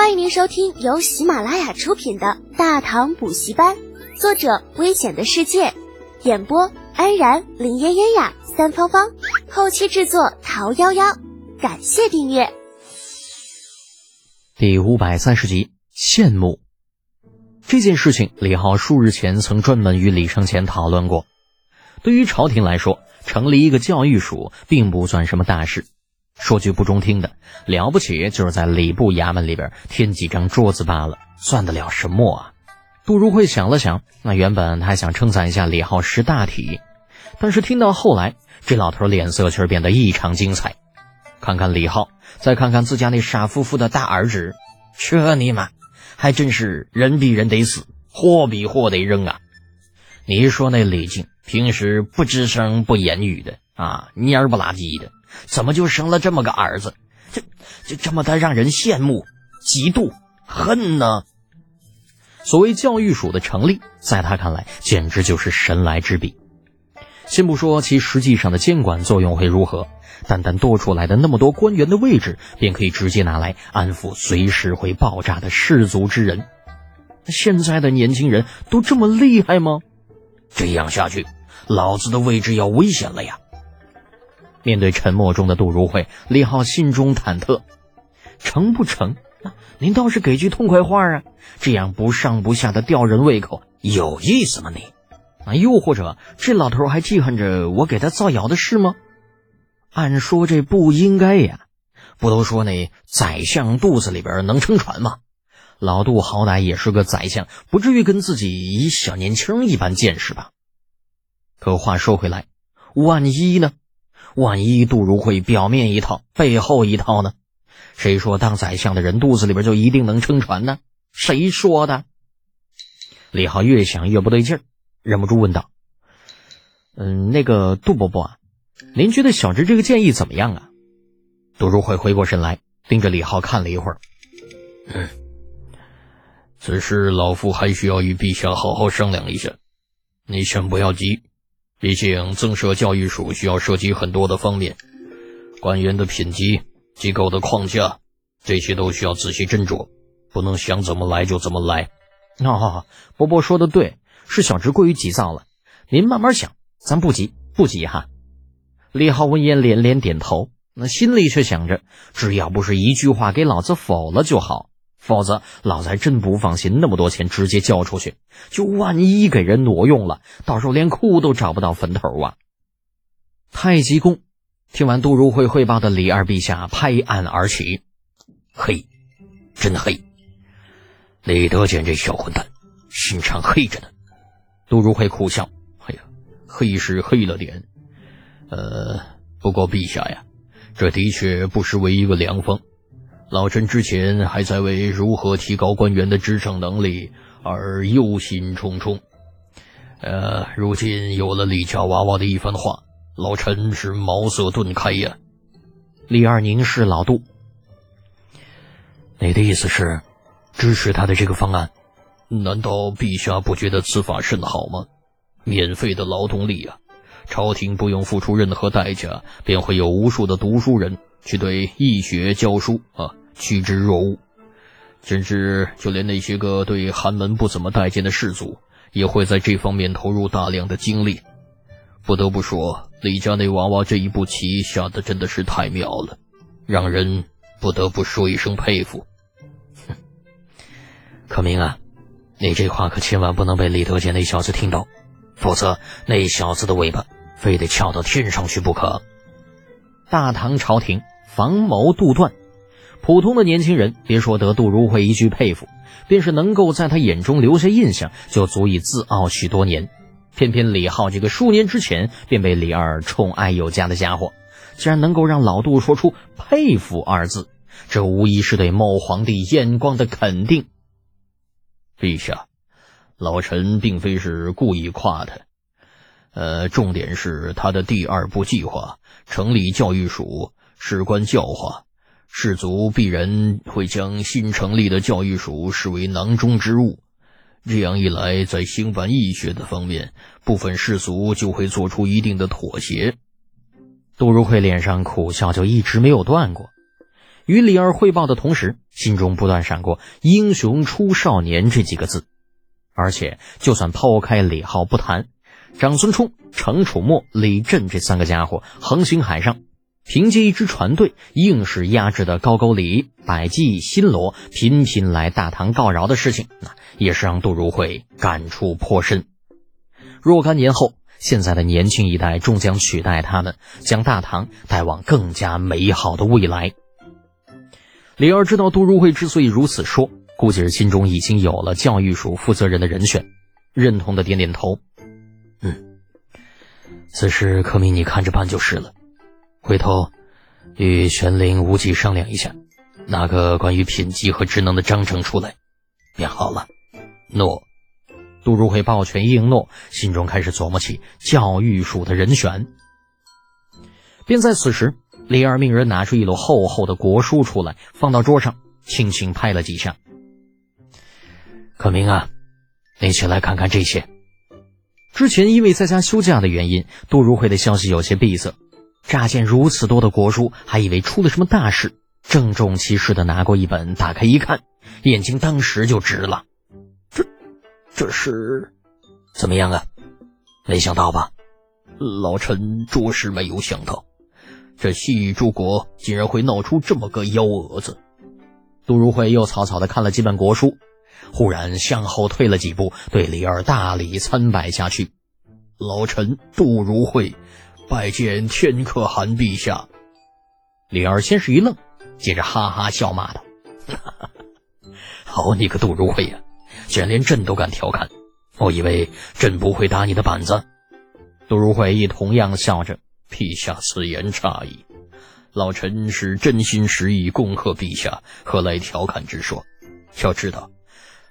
欢迎您收听由喜马拉雅出品的《大唐补习班》，作者：危险的世界，演播：安然、林嫣嫣呀、三芳芳，后期制作：桃夭夭。感谢订阅。第五百三十集，羡慕这件事情，李浩数日前曾专门与李承前讨论过。对于朝廷来说，成立一个教育署并不算什么大事。说句不中听的，了不起就是在礼部衙门里边添几张桌子罢了，算得了什么啊？杜如晦想了想，那原本他还想称赞一下李浩识大体，但是听到后来，这老头脸色却变得异常精彩。看看李浩，再看看自家那傻乎乎的大儿子，这尼玛还真是人比人得死，货比货得扔啊！你说那李靖平时不吱声不言语的啊，蔫不拉几的。怎么就生了这么个儿子？这这这么的让人羡慕、嫉妒、恨呢？所谓教育署的成立，在他看来简直就是神来之笔。先不说其实际上的监管作用会如何，单单多出来的那么多官员的位置，便可以直接拿来安抚随时会爆炸的士族之人。现在的年轻人都这么厉害吗？这样下去，老子的位置要危险了呀！面对沉默中的杜如晦，李浩心中忐忑，成不成？您倒是给句痛快话啊！这样不上不下的吊人胃口，有意思吗？你啊，又或者这老头还记恨着我给他造谣的事吗？按说这不应该呀！不都说那宰相肚子里边能撑船吗？老杜好歹也是个宰相，不至于跟自己一小年轻一般见识吧？可话说回来，万一呢？万一杜如晦表面一套，背后一套呢？谁说当宰相的人肚子里边就一定能撑船呢？谁说的？李浩越想越不对劲儿，忍不住问道：“嗯，那个杜伯伯啊，您觉得小侄这个建议怎么样啊？”杜如晦回过神来，盯着李浩看了一会儿：“嗯，此事老夫还需要与陛下好好商量一下，你先不要急。”毕竟增设教育署需要涉及很多的方面，官员的品级、机构的框架，这些都需要仔细斟酌，不能想怎么来就怎么来。哦，伯伯说的对，是小侄过于急躁了，您慢慢想，咱不急不急哈。李浩闻言连连点头，那心里却想着，只要不是一句话给老子否了就好。否则，老子还真不放心那么多钱直接交出去，就万一给人挪用了，到时候连哭都找不到坟头啊！太极宫听完杜如晦汇报的李二陛下拍案而起：“黑，真黑！李德俭这小混蛋，心肠黑着呢。”杜如晦苦笑：“哎呀，黑是黑了点，呃，不过陛下呀，这的确不失为一个良方。”老臣之前还在为如何提高官员的执政能力而忧心忡忡，呃，如今有了李家娃娃的一番话，老臣是茅塞顿开呀。李二凝视老杜，你的意思是支持他的这个方案？难道陛下不觉得此法甚好吗？免费的劳动力啊，朝廷不用付出任何代价，便会有无数的读书人去对易学教书啊。趋之若鹜，甚至就连那些个对寒门不怎么待见的士族，也会在这方面投入大量的精力。不得不说，李家那娃娃这一步棋下的真的是太妙了，让人不得不说一声佩服。哼，可明啊，你这话可千万不能被李德俭那小子听到，否则那小子的尾巴非得翘到天上去不可。大唐朝廷防谋杜断。普通的年轻人，别说得杜如晦一句佩服，便是能够在他眼中留下印象，就足以自傲许多年。偏偏李浩这个数年之前便被李二宠爱有加的家伙，竟然能够让老杜说出“佩服”二字，这无疑是对某皇帝眼光的肯定。陛下，老臣并非是故意夸他，呃，重点是他的第二步计划——成立教育署，事关教化。士族必然会将新成立的教育署视为囊中之物，这样一来，在兴办义学的方面，部分士族就会做出一定的妥协。杜如晦脸上苦笑就一直没有断过。与李二汇报的同时，心中不断闪过“英雄出少年”这几个字。而且，就算抛开李浩不谈，长孙冲、程楚墨、李振这三个家伙横行海上，凭借一支船队，硬是压制的高句丽、百济、新罗频频来大唐告饶的事情，那也是让杜如晦感触颇深。若干年后，现在的年轻一代终将取代他们，将大唐带往更加美好的未来。李二知道杜如晦之所以如此说，估计是心中已经有了教育署负责人的人选，认同的点点头。嗯，此事可命你看着办就是了。回头与玄灵、无忌商量一下，拿个关于品级和职能的章程出来，便好了。诺。杜如晦抱拳应诺，心中开始琢磨起教育署的人选。便在此时。李二命人拿出一摞厚厚的国书出来，放到桌上，轻轻拍了几下。可明啊，你起来看看这些。之前因为在家休假的原因，杜如晦的消息有些闭塞。乍见如此多的国书，还以为出了什么大事，郑重其事的拿过一本，打开一看，眼睛当时就直了。这，这是怎么样啊？没想到吧？老臣着实没有想到。这西域诸国竟然会闹出这么个幺蛾子！杜如晦又草草的看了几本国书，忽然向后退了几步，对李二大礼参拜下去。老臣杜如晦拜见天可汗陛下。李二先是一愣，接着哈哈笑骂道：“好你个杜如晦呀，竟然连朕都敢调侃！我以为朕不会打你的板子。”杜如晦亦同样笑着。陛下此言差矣，老臣是真心实意恭贺陛下，何来调侃之说？要知道，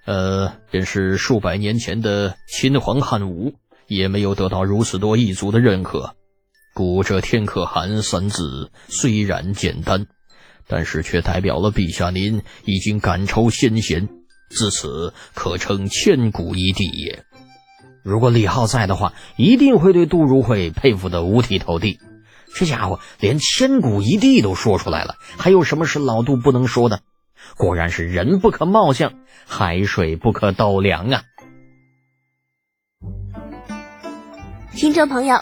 呃，便是数百年前的秦皇汉武，也没有得到如此多异族的认可。古这“天可汗”三字虽然简单，但是却代表了陛下您已经赶超先贤，自此可称千古一帝也。如果李浩在的话，一定会对杜如晦佩服的五体投地。这家伙连千古一帝都说出来了，还有什么是老杜不能说的？果然是人不可貌相，海水不可斗量啊！听众朋友，